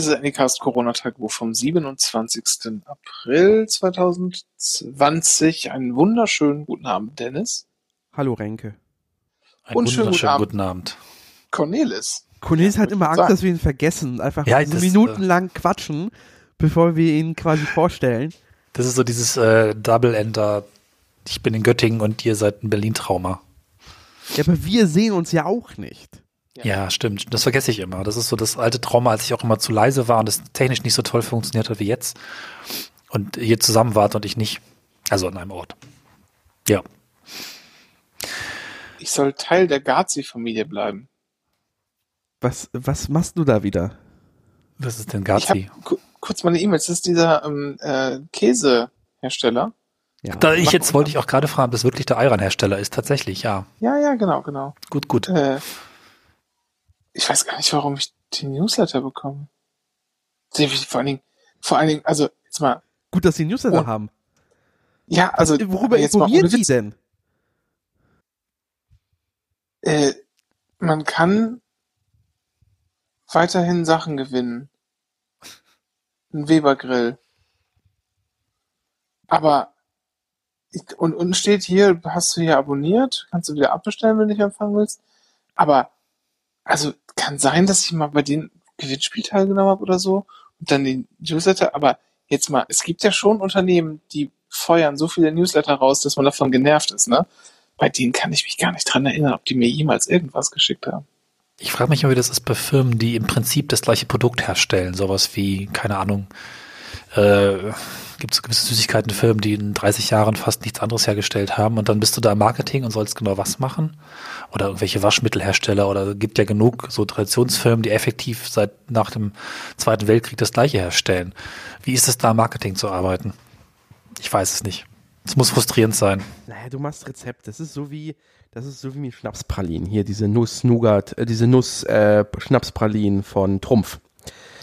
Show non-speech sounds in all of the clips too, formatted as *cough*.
Hier ist das Anycast Corona-Tagebuch vom 27. April 2020. Einen wunderschönen guten Abend, Dennis. Hallo Renke. Einen Und schönen wunderschönen guten guten Abend. Cornelis. Cornelis hat immer Angst, sagen. dass wir ihn vergessen und einfach Ja, das, minutenlang quatschen, bevor wir ihn quasi vorstellen. Das ist so dieses äh, Double-Ender. Ich bin in Göttingen und ihr seid ein Berlin-Trauma. Ja, aber wir sehen uns ja auch nicht. Ja. Ja. stimmt. Das vergesse ich immer. Das ist so das alte Trauma, als ich auch immer zu leise war und es technisch nicht so toll funktioniert hat wie jetzt. Und ihr zusammen wart und ich nicht. Also an einem Ort. Ja. Ich soll Teil der Gazi-Familie bleiben. Was, was machst du da wieder? Was ist denn Ich habe Gazi? kurz meine E-Mail. Das ist dieser ähm, äh, Käsehersteller. Ja. Da ich jetzt wollte ich auch gerade fragen, ob das wirklich der Ayran-Hersteller ist. Tatsächlich, ja. Ja, ja, genau, genau. Gut, gut. Äh, ich weiß gar nicht, warum ich den Newsletter bekomme. Vor allen Dingen, vor allen Dingen, also jetzt mal, Gut, dass sie Newsletter Oh. haben. ja, also Worüber jetzt mal informiert ohne sie denn? Äh, man kann weiterhin Sachen gewinnen. Ein Weber-Grill. Aber und unten steht hier, hast du hier abonniert, kannst du wieder abbestellen, wenn du nicht empfangen willst. Aber also kann sein, dass ich mal bei den Gewinnspiel teilgenommen habe oder so und dann den Newsletter. Aber jetzt mal, es gibt ja schon Unternehmen, die feuern so viele Newsletter raus, dass man davon genervt ist, ne? Bei denen kann ich mich gar nicht dran erinnern, ob die mir jemals irgendwas geschickt haben. Ich frage mich immer, wie das ist bei Firmen, die im Prinzip das gleiche Produkt herstellen. Sowas wie, keine Ahnung, äh, gibt es gewisse Süßigkeitenfirmen, die in 30 Jahren fast nichts anderes hergestellt haben und dann bist du da im Marketing und sollst genau was machen. Oder irgendwelche Waschmittelhersteller oder gibt ja genug so Traditionsfirmen, die effektiv seit nach dem Zweiten Weltkrieg das gleiche herstellen. Wie ist es da im Marketing zu arbeiten? Ich weiß es nicht. Es muss frustrierend sein. Naja, du machst Rezept. Das ist so wie, das ist so wie mit Schnapspralinen. Hier, diese Nuss-Nougat, äh, diese Nuss-Schnapspralinen von Trumpf.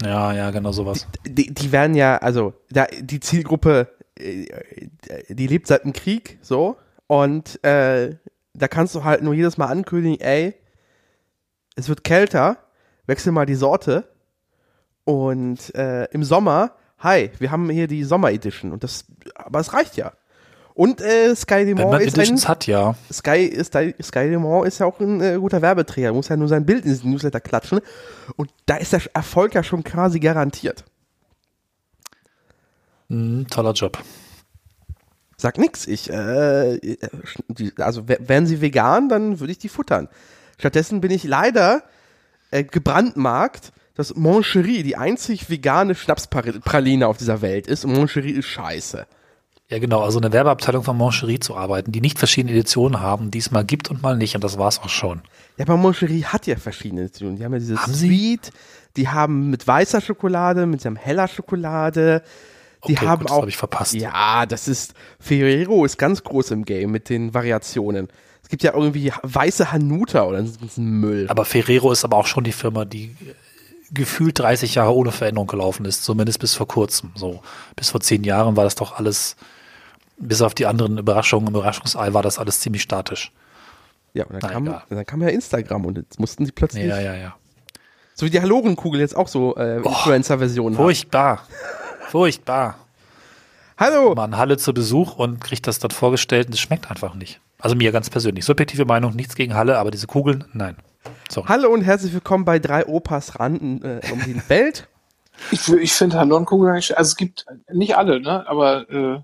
Ja, ja, genau sowas. Die, die werden ja, also, da, die Zielgruppe, äh, die lebt seit dem Krieg, so. Und äh, da kannst du halt nur jedes Mal ankündigen, ey, es wird kälter, wechsel mal die Sorte. Und äh, im Sommer, hi, wir haben hier die Sommer-Edition. Und das, aber es reicht ja. Und äh, Sky man ist ein, hat, ja. Sky ist Sky Demont ist ja auch ein äh, guter Werbeträger, muss ja nur sein Bild in diesen Newsletter klatschen und da ist der Erfolg ja schon quasi garantiert. Mhm, toller Job. Sag nix, ich äh, also wär- wären sie vegan, dann würde ich die futtern. Stattdessen bin ich leider äh, gebrandmarkt, dass Moncherie die einzig vegane Schnapspraline auf dieser Welt ist und Moncherie ist scheiße. Ja, genau. Also eine Werbeabteilung von Moncherie zu arbeiten, die nicht verschiedene Editionen haben, die es mal gibt und mal nicht. Und das war's auch schon. Ja, aber Moncherie hat ja verschiedene Editionen. Die haben ja dieses Haben sie? Sweet, die haben mit weißer Schokolade, mit einem heller Schokolade. Die Okay, haben gut, das auch. hab ich verpasst. Ja, das ist. Ferrero ist ganz groß im Game mit den Variationen. Es gibt ja irgendwie weiße Hanuta oder so Müll. Aber Ferrero ist aber auch schon die Firma, die äh, gefühlt 30 Jahre ohne Veränderung gelaufen ist, zumindest bis vor kurzem. So bis vor zehn Jahren war das doch alles, bis auf die anderen Überraschungen im Überraschungsei war das alles ziemlich statisch. ja, und dann, Na, kam, egal. dann kam ja Instagram und jetzt mussten sie plötzlich. Ja, ja, ja. So wie die Halorenkugel jetzt auch so äh, Influencer-Versionen haben. Furchtbar. *laughs* Furchtbar. Hallo! Man Halle zu Besuch und kriegt das dort vorgestellt und es schmeckt einfach nicht. Also mir ganz persönlich. Subjektive Meinung, nichts gegen Halle, aber diese Kugeln, nein. Sorry. Hallo und herzlich willkommen bei drei Opas randen äh, um die Welt. Ich, ich finde Hallonenkugel eigentlich, also es gibt nicht alle, ne? Aber äh,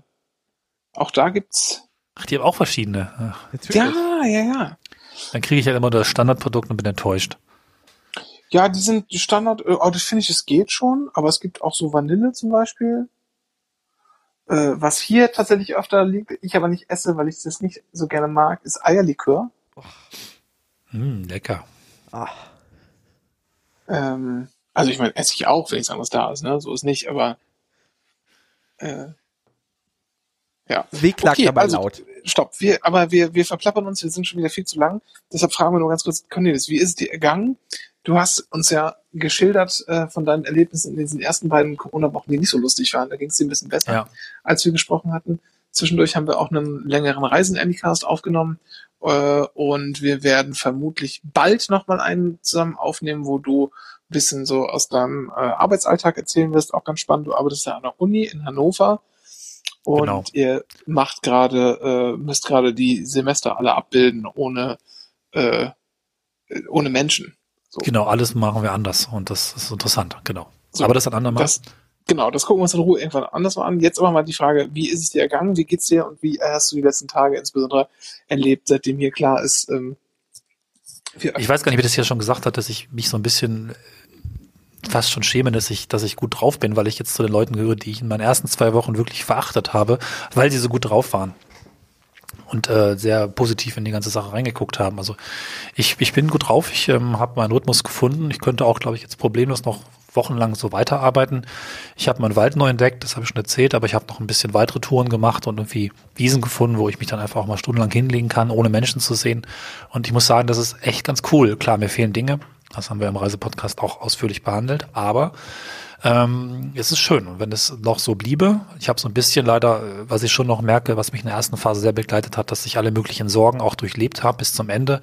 auch da gibt's. Ach, die haben auch verschiedene. Ach. Ja, ja, ja. Dann kriege ich halt immer das Standardprodukt und bin enttäuscht. Ja, die sind die Standard, äh, oh, das finde ich, es geht schon, aber es gibt auch so Vanille zum Beispiel. Äh, was hier tatsächlich öfter liegt, ich aber nicht esse, weil ich das nicht so gerne mag, ist Eierlikör. Hm, lecker. Ah, Ähm, also ich meine, esse ich auch, wenn nichts anderes da ist, ne? So ist nicht, aber äh, ja. wehklagt Okay, aber also, laut. Stopp, wir, aber wir, wir verplappern uns, wir sind schon wieder viel zu lang. Deshalb fragen wir nur ganz kurz, Cornelis, wie ist es dir ergangen? Du hast uns ja geschildert äh, von deinen Erlebnissen in diesen ersten beiden Corona-Wochen, die nicht so lustig waren. Da ging es dir ein bisschen besser, Ja. als wir gesprochen hatten. Zwischendurch haben wir auch einen längeren Reisen-Anycast aufgenommen äh, und wir werden vermutlich bald nochmal einen zusammen aufnehmen, wo du ein bisschen so aus deinem äh, Arbeitsalltag erzählen wirst. Auch ganz spannend. Du arbeitest ja an der Uni in Hannover und Genau. ihr macht gerade, äh, müsst gerade die Semester alle abbilden ohne, äh, ohne Menschen. So. Genau, alles machen wir anders und das ist interessant, genau. So, Aber das ein andermal. Das, genau, das gucken wir uns in Ruhe irgendwann anders mal an. Jetzt aber mal die Frage, wie ist es dir ergangen? Wie geht's dir? Und wie hast du die letzten Tage insbesondere erlebt, seitdem hier klar ist, ähm, Ich weiß gar nicht, wie das hier schon gesagt hat, dass ich mich so ein bisschen fast schon schäme, dass ich, dass ich gut drauf bin, weil ich jetzt zu den Leuten gehöre, die ich in meinen ersten zwei Wochen wirklich verachtet habe, weil sie so gut drauf waren und äh, sehr positiv in die ganze Sache reingeguckt haben. Also ich, ich bin gut drauf, ich ähm, habe meinen Rhythmus gefunden. Ich könnte auch, glaube ich, jetzt problemlos noch wochenlang so weiterarbeiten. Ich habe meinen Wald neu entdeckt, das habe ich schon erzählt, aber ich habe noch ein bisschen weitere Touren gemacht und irgendwie Wiesen gefunden, wo ich mich dann einfach auch mal stundenlang hinlegen kann, ohne Menschen zu sehen. Und ich muss sagen, das ist echt ganz cool. Klar, mir fehlen Dinge. Das haben wir im Reisepodcast auch ausführlich behandelt. Aber ähm, es ist schön. Und wenn es noch so bliebe, ich habe so ein bisschen leider, äh, was ich schon noch merke, was mich in der ersten Phase sehr begleitet hat, dass ich alle möglichen Sorgen auch durchlebt habe bis zum Ende.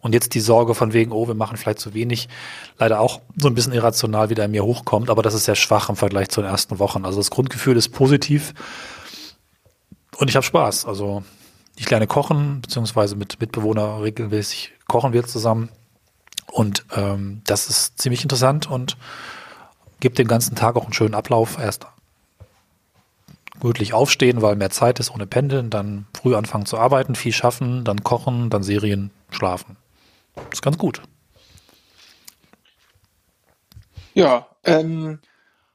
Und jetzt die Sorge von wegen, oh, wir machen vielleicht zu wenig, leider auch so ein bisschen irrational wieder in mir hochkommt, aber das ist sehr schwach im Vergleich zu den ersten Wochen. Also das Grundgefühl ist positiv und ich habe Spaß. Also ich lerne kochen, beziehungsweise mit Mitbewohner regelmäßig kochen wir zusammen. Und ähm, das ist ziemlich interessant und gibt den ganzen Tag auch einen schönen Ablauf. Erst gemütlich aufstehen, weil mehr Zeit ist ohne Pendeln, dann früh anfangen zu arbeiten, viel schaffen, dann kochen, dann Serien, schlafen. Ist ganz gut. Ja, ähm,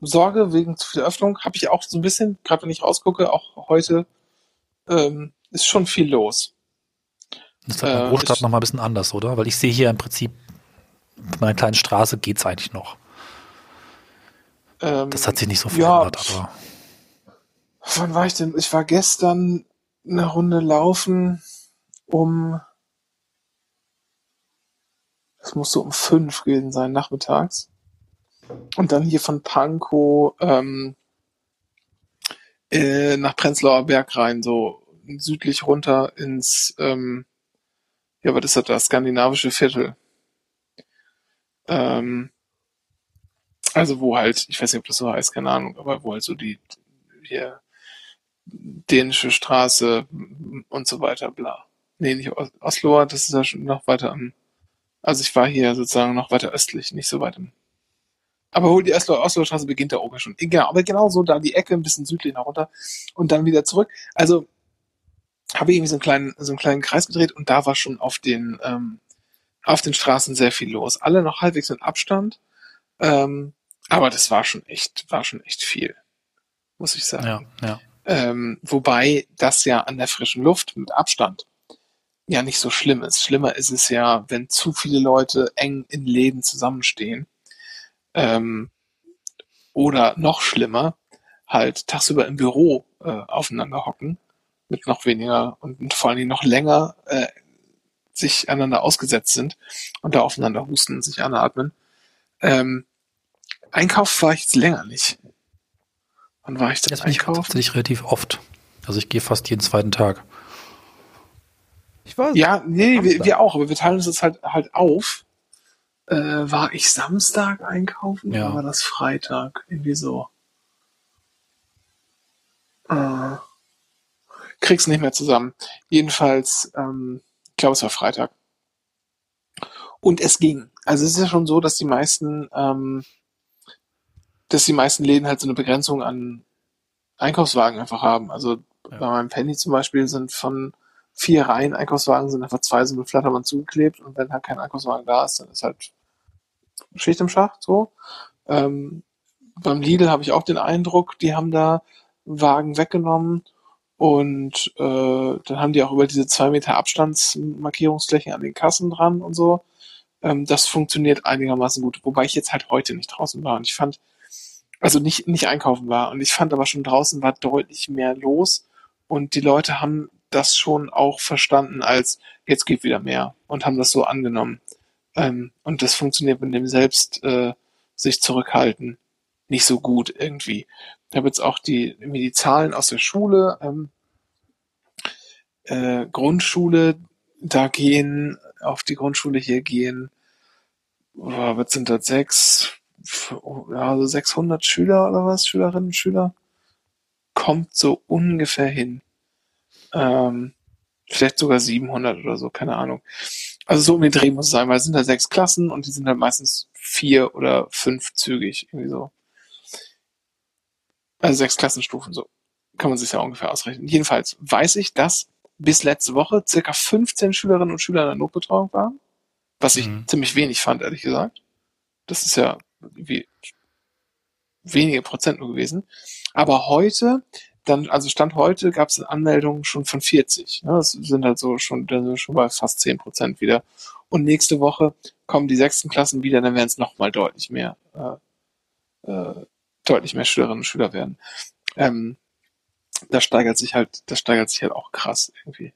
Sorge wegen zu viel Öffnung habe ich auch so ein bisschen, gerade wenn ich rausgucke, auch heute ähm, ist schon viel los. Das ist halt in der Äh, Großstadt ich- noch mal ein bisschen anders, oder? Weil ich sehe hier im Prinzip, meiner kleinen Straße geht's eigentlich noch. Ähm, Das hat sich nicht so ja, verändert, pf- aber Wann war ich denn? Ich war gestern eine Runde laufen um, es muss so um fünf gewesen sein, nachmittags. Und dann hier von Pankow ähm, äh, nach Prenzlauer Berg rein, so südlich runter ins, ähm, ja, was ist das, das skandinavische Viertel. Ähm, also wo halt, ich weiß nicht, ob das so heißt, keine Ahnung, aber wo halt so die hier dänische Straße und so weiter, bla. Nee, nicht Os- Osloer, das ist ja schon noch weiter am, also ich war hier sozusagen noch weiter östlich, nicht so weit im, aber hol die Osloer, Osloer Straße beginnt da oben schon. Genau, aber genau so da die Ecke, ein bisschen südlich nach runter und dann wieder zurück. Also habe ich irgendwie so einen kleinen, so einen kleinen Kreis gedreht und da war schon auf den, ähm, auf den Straßen sehr viel los. Alle noch halbwegs mit Abstand. Ähm, aber das war schon echt, war schon echt viel. Muss ich sagen. ja, ja. Ähm, wobei das ja an der frischen Luft mit Abstand ja nicht so schlimm ist. Schlimmer ist es ja, wenn zu viele Leute eng in Läden zusammenstehen. Ähm, oder noch schlimmer, halt tagsüber im Büro äh, aufeinander hocken, mit noch weniger und vor allen Dingen noch länger äh, sich einander ausgesetzt sind und da aufeinander husten, sich anatmen. Ähm, Einkauf war ich jetzt länger nicht. Wann war ich denn Das einkaufen? tatsächlich relativ oft. Also ich gehe fast jeden zweiten Tag. Ich war Ja, nee, wir, wir auch, aber wir teilen uns das halt halt auf. Äh, war ich Samstag einkaufen Ja. oder war das Freitag? Irgendwie so. Äh, krieg's nicht mehr zusammen. Jedenfalls, ähm, glaube, es war Freitag. Und es ging. Also es ist ja schon so, dass die meisten, ähm, dass die meisten Läden halt so eine Begrenzung an Einkaufswagen einfach haben. Also Ja. bei meinem Penny zum Beispiel sind von vier Reihen Einkaufswagen sind einfach zwei so mit Flatterband zugeklebt und wenn halt kein Einkaufswagen da ist, dann ist halt Schicht im Schacht so. Ähm, beim Lidl habe ich auch den Eindruck, die haben da Wagen weggenommen und äh, dann haben die auch über diese zwei Meter Abstandsmarkierungsflächen an den Kassen dran und so. Ähm, das funktioniert einigermaßen gut, wobei ich jetzt halt heute nicht draußen war und ich fand, also nicht, nicht einkaufen war und ich fand aber schon draußen war deutlich mehr los und die Leute haben das schon auch verstanden als jetzt geht wieder mehr und haben das so angenommen. Ähm, und das funktioniert mit dem selbst äh, sich zurückhalten nicht so gut irgendwie. Ich habe jetzt auch die, irgendwie die Zahlen aus der Schule, ähm, äh, Grundschule, da gehen, auf die Grundschule hier gehen was sind das, sechs, ja, so 600 Schüler oder was, Schülerinnen und Schüler, kommt so ungefähr hin. Ähm, vielleicht sogar 700 oder so, keine Ahnung. Also so um den Dreh muss es sein, weil es sind da sechs Klassen und die sind halt meistens vier oder fünf zügig, irgendwie so. Also sechs Klassenstufen, so. Kann man sich ja ungefähr ausrechnen. Jedenfalls weiß ich, dass bis letzte Woche circa 15 Schülerinnen und Schüler in der Notbetreuung waren. Was ich Mhm. ziemlich wenig fand, ehrlich gesagt. Das ist ja wie wenige Prozent nur gewesen. Aber heute, dann, also Stand heute, gab es Anmeldungen schon von 40. Ne? Das sind halt so schon, dann sind wir schon bei fast 10 Prozent wieder. Und nächste Woche kommen die sechsten Klassen wieder, dann werden es nochmal deutlich mehr, äh, äh, deutlich mehr Schülerinnen und Schüler werden. Ähm, das steigert sich halt, das steigert sich halt auch krass irgendwie.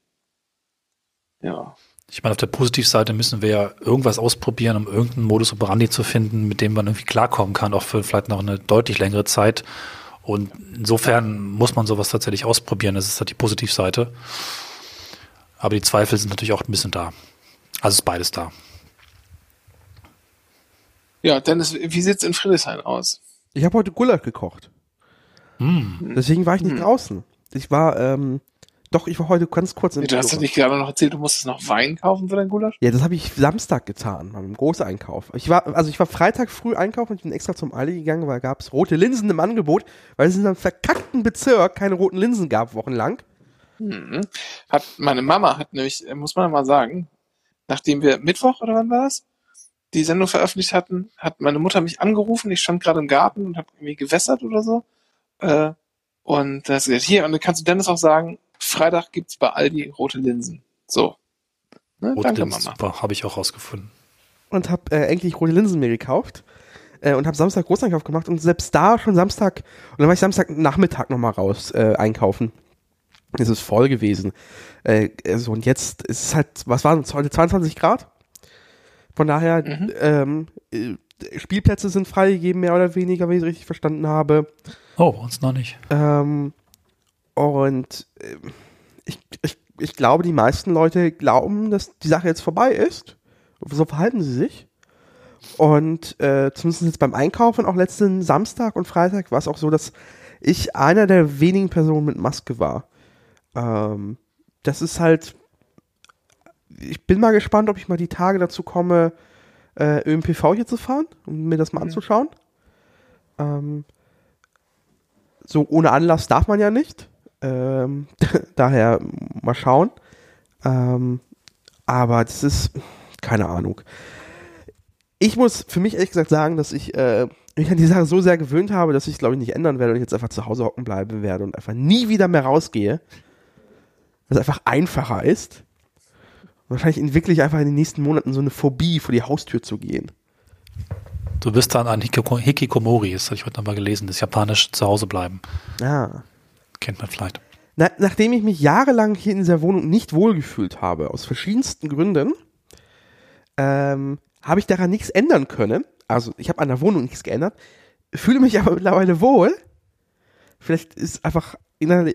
Ja. Ich meine, auf der Positivseite müssen wir ja irgendwas ausprobieren, um irgendeinen Modus operandi zu finden, mit dem man irgendwie klarkommen kann, auch für vielleicht noch eine deutlich längere Zeit. Und insofern muss man sowas tatsächlich ausprobieren. Das ist halt die Positivseite. Aber die Zweifel sind natürlich auch ein bisschen da. Also ist beides da. Ja, Dennis, wie sieht's in Friedrichshain aus? Ich habe heute Gulasch gekocht. Hm. Deswegen war ich nicht Hm. draußen. Ich war, ähm, doch, ich war heute ganz kurz im Nee, du hast ja nicht gerade noch erzählt, du musstest noch Wein kaufen für dein Gulasch? Ja, das habe ich Samstag getan, beim Großeinkauf. Ich war, also ich war Freitag früh einkaufen und ich bin extra zum Aldi gegangen, weil gab es rote Linsen im Angebot, weil es in einem verkackten Bezirk keine roten Linsen gab, wochenlang. Mhm. Hat, meine Mama hat nämlich, äh, muss man mal sagen, nachdem wir Mittwoch oder wann war das, die Sendung veröffentlicht hatten, hat meine Mutter mich angerufen. Ich stand gerade im Garten und habe irgendwie gewässert oder so. Äh, und da hat sie gesagt, hier, und dann kannst du Dennis auch sagen, Freitag gibt's bei Aldi rote Linsen. So. Ne? Rote Danke, Linsen, Mama. super, habe ich auch rausgefunden. und habe äh, endlich rote Linsen mir gekauft äh, und habe Samstag Großeinkauf gemacht und selbst da schon Samstag und dann war ich Samstag Nachmittag noch mal raus äh, einkaufen. Es ist voll gewesen. Äh, also und jetzt ist es halt, was waren es heute 22 Grad? Von daher Mhm. ähm, äh, Spielplätze sind freigegeben mehr oder weniger, wenn ich es richtig verstanden habe. Oh, uns noch nicht. Ähm, und ähm, ich, ich, ich glaube, die meisten Leute glauben, dass die Sache jetzt vorbei ist. So verhalten sie sich. Und äh, zumindest jetzt beim Einkaufen, auch letzten Samstag und Freitag, war es auch so, dass ich einer der wenigen Personen mit Maske war. Ähm, das ist halt. Ich bin mal gespannt, ob ich mal die Tage dazu komme, äh, ÖMPV hier zu fahren, um mir das mal Mhm. anzuschauen. Ähm, so ohne Anlass darf man ja nicht. Ähm, *laughs* daher mal schauen. Ähm, aber das ist keine Ahnung. Ich muss für mich ehrlich gesagt sagen, dass ich äh, mich an die Sache so sehr gewöhnt habe, dass ich glaube ich nicht ändern werde und ich jetzt einfach zu Hause hocken bleiben werde und einfach nie wieder mehr rausgehe. Was einfach einfacher ist. Wahrscheinlich entwickle ich einfach in den nächsten Monaten so eine Phobie, vor die Haustür zu gehen. Du bist dann an Hikiko- Hikikomori, das habe ich heute nochmal gelesen, das japanische Zuhausebleiben. Ja. Kennt man vielleicht. Na, nachdem ich mich jahrelang hier in dieser Wohnung nicht wohlgefühlt habe, aus verschiedensten Gründen, ähm, habe ich daran nichts ändern können. Also ich habe an der Wohnung nichts geändert, fühle mich *laughs* aber mittlerweile wohl. Vielleicht ist einfach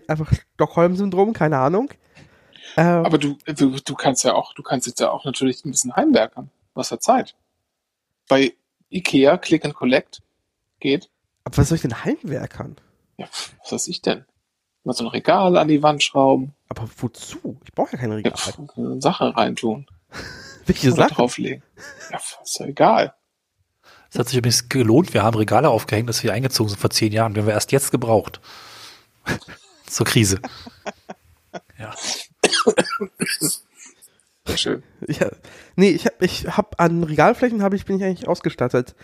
einfach Stockholm-Syndrom, keine Ahnung. Ähm, Aber du, du, du kannst ja auch, du kannst jetzt ja auch natürlich ein bisschen heimwerkern. Hast ja Zeit. Bei Ikea, Click and Collect, geht. aber was soll ich denn heimwerkern? Ja, was weiß ich denn? Mal so ein Regal an die Wand schrauben, Aber wozu? Ich brauche ja keine ja, Regal. pf, eine Sache reintun. *laughs* Welche Sache? drauflegen. Ja, pf, ist ja egal. Es hat sich übrigens gelohnt, wir haben Regale aufgehängt, dass wir eingezogen sind vor zehn Jahren. Die haben wir erst jetzt gebraucht. *laughs* Zur Krise. Ja. Sehr schön. Ja, nee, ich habe ich hab an Regalflächen habe ich bin ich eigentlich ausgestattet.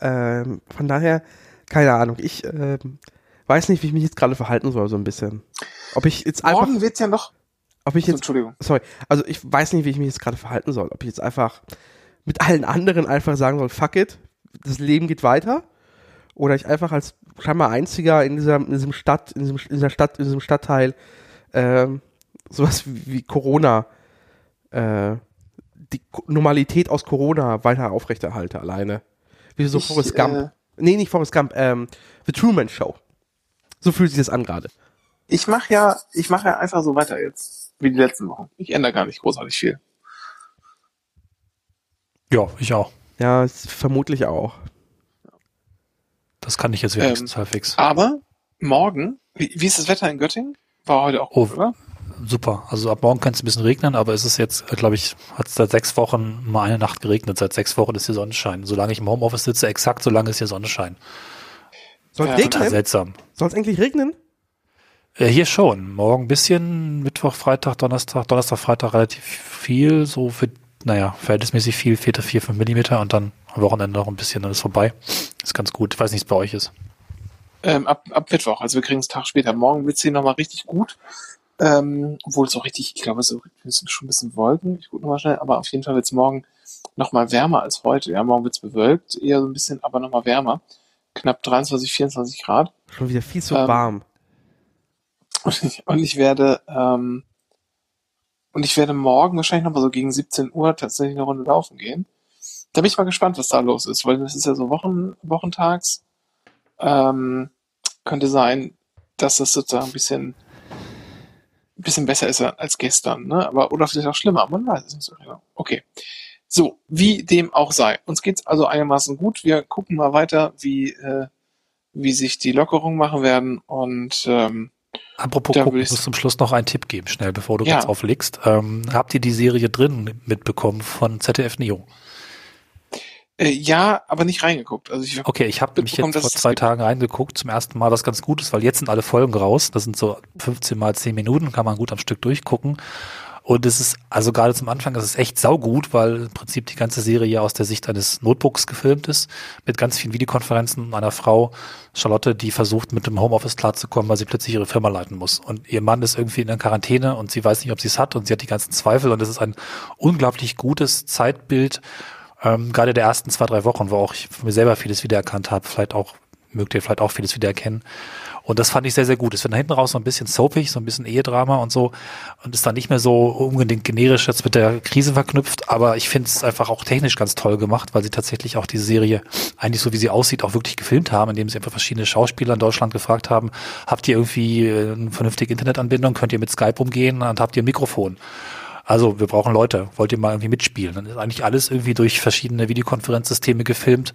Ähm, von daher keine Ahnung. Ich ähm, weiß nicht, wie ich mich jetzt gerade verhalten soll so ein bisschen. Ob ich jetzt einfach, Morgen wird's ja noch. ob ich jetzt, Entschuldigung. sorry, also ich weiß nicht, wie ich mich jetzt gerade verhalten soll. Ob ich jetzt einfach mit allen anderen einfach sagen soll, fuck it, das Leben geht weiter, oder ich einfach als scheinbar einziger in dieser in diesem Stadt, in diesem in dieser Stadt, in diesem Stadtteil ähm, sowas wie, wie Corona äh, die Normalität aus Corona weiter aufrechterhalte alleine. Wie so Ich, Forrest Gump. äh, nee, nicht Forrest Gump, ähm, The Truman Show. So fühlt sich das an gerade. Ich mache ja, ich mache ja einfach so weiter jetzt, wie die letzten Wochen. Ich ändere gar nicht großartig viel. ja, ich auch. Ja, vermutlich auch. Das kann ich jetzt Ähm, wenigstens halbwegs. Aber morgen, wie, wie ist das Wetter in Göttingen? War heute auch Oh, gut, oder? Super. Also ab morgen könnte es ein bisschen regnen, aber es ist jetzt, glaube ich, hat es seit sechs Wochen mal eine Nacht geregnet. Seit sechs Wochen ist hier Sonnenschein. Solange ich im Homeoffice sitze, exakt solange ist hier Sonnenschein. Soll es Ja, regnen? seltsam. Soll es eigentlich regnen? Äh, hier schon. Morgen ein bisschen, Mittwoch, Freitag, Donnerstag, Donnerstag, Freitag relativ viel, so für, naja, verhältnismäßig viel, vier, vier, fünf Millimeter und dann am Wochenende noch ein bisschen, dann ist vorbei. Ist ganz gut. Ich weiß nicht, wie es bei euch ist. Ähm, ab, ab Mittwoch, also wir kriegen es Tag später. Morgen wird's hier nochmal richtig gut. Ähm, obwohl es auch richtig, ich glaube, es ist schon ein bisschen Wolken. Ich gucke nochmal schnell, aber auf jeden Fall wird's morgen nochmal wärmer als heute. Ja, morgen wird's bewölkt, eher so ein bisschen, aber nochmal wärmer. Knapp 23, 24 Grad. Schon wieder viel zu Ähm, warm. Und ich, und ich werde, ähm, und ich werde morgen wahrscheinlich nochmal so gegen 17 Uhr tatsächlich eine Runde laufen gehen. Da bin ich mal gespannt, was da los ist, weil das ist ja so Wochen, wochentags. Ähm, könnte sein, dass das sozusagen ein bisschen, bisschen besser ist als gestern, ne? Aber, oder vielleicht auch schlimmer, man weiß es nicht so genau. Okay. So, wie dem auch sei. Uns geht's also einigermaßen gut. Wir gucken mal weiter, wie, äh, wie sich die Lockerungen machen werden und ähm, Apropos gucken, ich muss zum Schluss noch einen Tipp geben, schnell, bevor du Ja. ganz auflegst. Ähm, habt ihr die Serie drin mitbekommen von ZDF Neo? Äh, ja, aber nicht reingeguckt. Also ich Okay, ich habe mich jetzt vor zwei. Tagen reingeguckt, zum ersten Mal, was ganz gut ist, weil jetzt sind alle Folgen raus. Das sind so 15 mal 10 Minuten, kann man gut am Stück durchgucken. Und es ist, also gerade zum Anfang, das ist echt saugut, weil im Prinzip die ganze Serie ja aus der Sicht eines Notebooks gefilmt ist, mit ganz vielen Videokonferenzen und einer Frau, Charlotte, die versucht, mit dem Homeoffice klarzukommen, weil sie plötzlich ihre Firma leiten muss. Und ihr Mann ist irgendwie in der Quarantäne und sie weiß nicht, ob sie es hat und sie hat die ganzen Zweifel und es ist ein unglaublich gutes Zeitbild, ähm, gerade der ersten zwei, drei Wochen, wo auch ich mir selber vieles wiedererkannt habe, vielleicht auch, mögt ihr vielleicht auch vieles wiedererkennen. Und das fand ich sehr, sehr gut. Es wird nach hinten raus so ein bisschen soapig, so ein bisschen Ehedrama und so und ist dann nicht mehr so unbedingt generisch jetzt mit der Krise verknüpft, aber ich finde es einfach auch technisch ganz toll gemacht, weil sie tatsächlich auch diese Serie eigentlich so wie sie aussieht auch wirklich gefilmt haben, indem sie einfach verschiedene Schauspieler in Deutschland gefragt haben, habt ihr irgendwie äh, eine vernünftige Internetanbindung, könnt ihr mit Skype umgehen und habt ihr ein Mikrofon? Also, wir brauchen Leute. Wollt ihr mal irgendwie mitspielen? Dann ist eigentlich alles irgendwie durch verschiedene Videokonferenzsysteme gefilmt.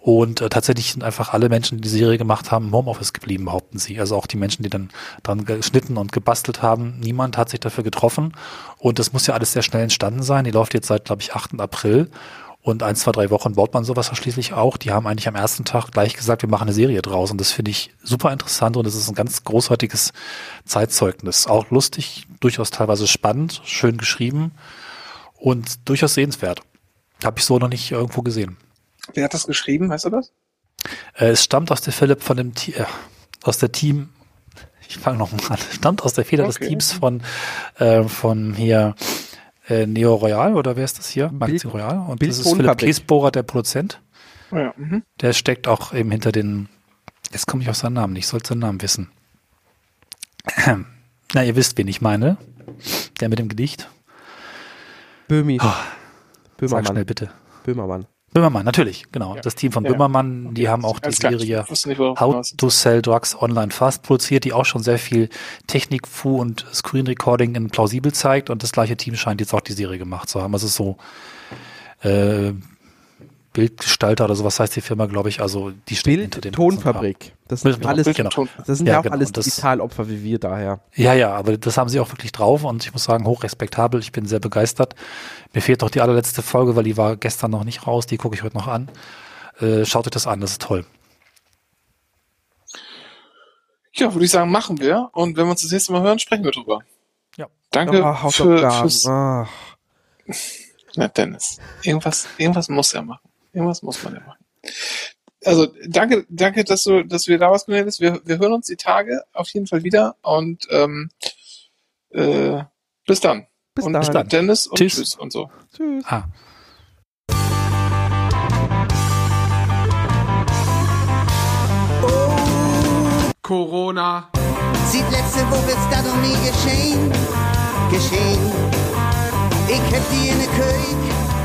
Und äh, tatsächlich sind einfach alle Menschen, die die Serie gemacht haben, im Homeoffice geblieben, behaupten sie. Also auch die Menschen, die dann dran geschnitten und gebastelt haben. Niemand hat sich dafür getroffen. Und das muss ja alles sehr schnell entstanden sein. Die läuft jetzt seit, glaube ich, 8. April. Und ein, zwei, drei Wochen baut man sowas ja schließlich auch. Die haben eigentlich am ersten Tag gleich gesagt, wir machen eine Serie draus. Und das finde ich super interessant und es ist ein ganz großartiges Zeitzeugnis. Auch lustig, durchaus teilweise spannend, schön geschrieben und durchaus sehenswert. Habe ich so noch nicht irgendwo gesehen. Wer hat das geschrieben, weißt du das? Äh, es stammt aus der Philipp von dem Te äh, aus der Team. Ich fange noch mal an. Es Stammt aus der Feder des Okay. Teams von äh, von hier äh, Neo Royal oder wer ist das hier? Magazin Royal. Und Bild das ist Philipp. Kiesbohrer, der Produzent. Ja, mhm. Der steckt auch eben hinter den. Jetzt komme ich auf seinen Namen. nicht. Ich sollte seinen Namen wissen. *clears throat* Na, ihr wisst, wen ich meine. Der mit dem Gedicht. Böhmi. Oh, Sag Böhmermann. schnell bitte. Böhmermann. Böhmermann, natürlich, genau. Ja. Das Team von Ja. Böhmermann, die haben auch die. Serie nicht, How to Sell Drugs Online Fast produziert, die auch schon sehr viel Technik, Fu und Screen Recording in plausibel zeigt und das gleiche Team scheint jetzt auch die Serie gemacht zu haben. Also so äh, Bildgestalter oder sowas heißt die Firma, glaube ich. Also die steht hinter Bild den ganzen Tonfabrik. Das sind Bild- alles, Bild- genau. Das sind Ja, ja, auch genau. alles Digitalopfer wie wir daher. Ja, ja, aber das haben sie auch wirklich drauf und ich muss sagen, hochrespektabel. Ich bin sehr begeistert. Mir fehlt noch die allerletzte Folge, weil die war gestern noch nicht raus. Die gucke ich heute noch an. Äh, schaut euch das an, das ist toll. Ja, würde ich sagen, machen wir. Und wenn wir uns das nächste Mal hören, sprechen wir drüber. Ja. Danke Ah, für, fürs... Ach. Na, Dennis, irgendwas, irgendwas muss er machen. Irgendwas muss man ja machen. Also, danke, danke, dass du, dass du dir da was gemeldet hast. Wir, wir hören uns die Tage auf jeden Fall wieder und ähm, äh, bis dann. Bis und dann. dann. Dennis und Tschüss. tschüss und so. Tschüss. Ah. Corona. Sieht letzte Woche ist das noch nie geschehen, geschehen. Ich hab die in der Küche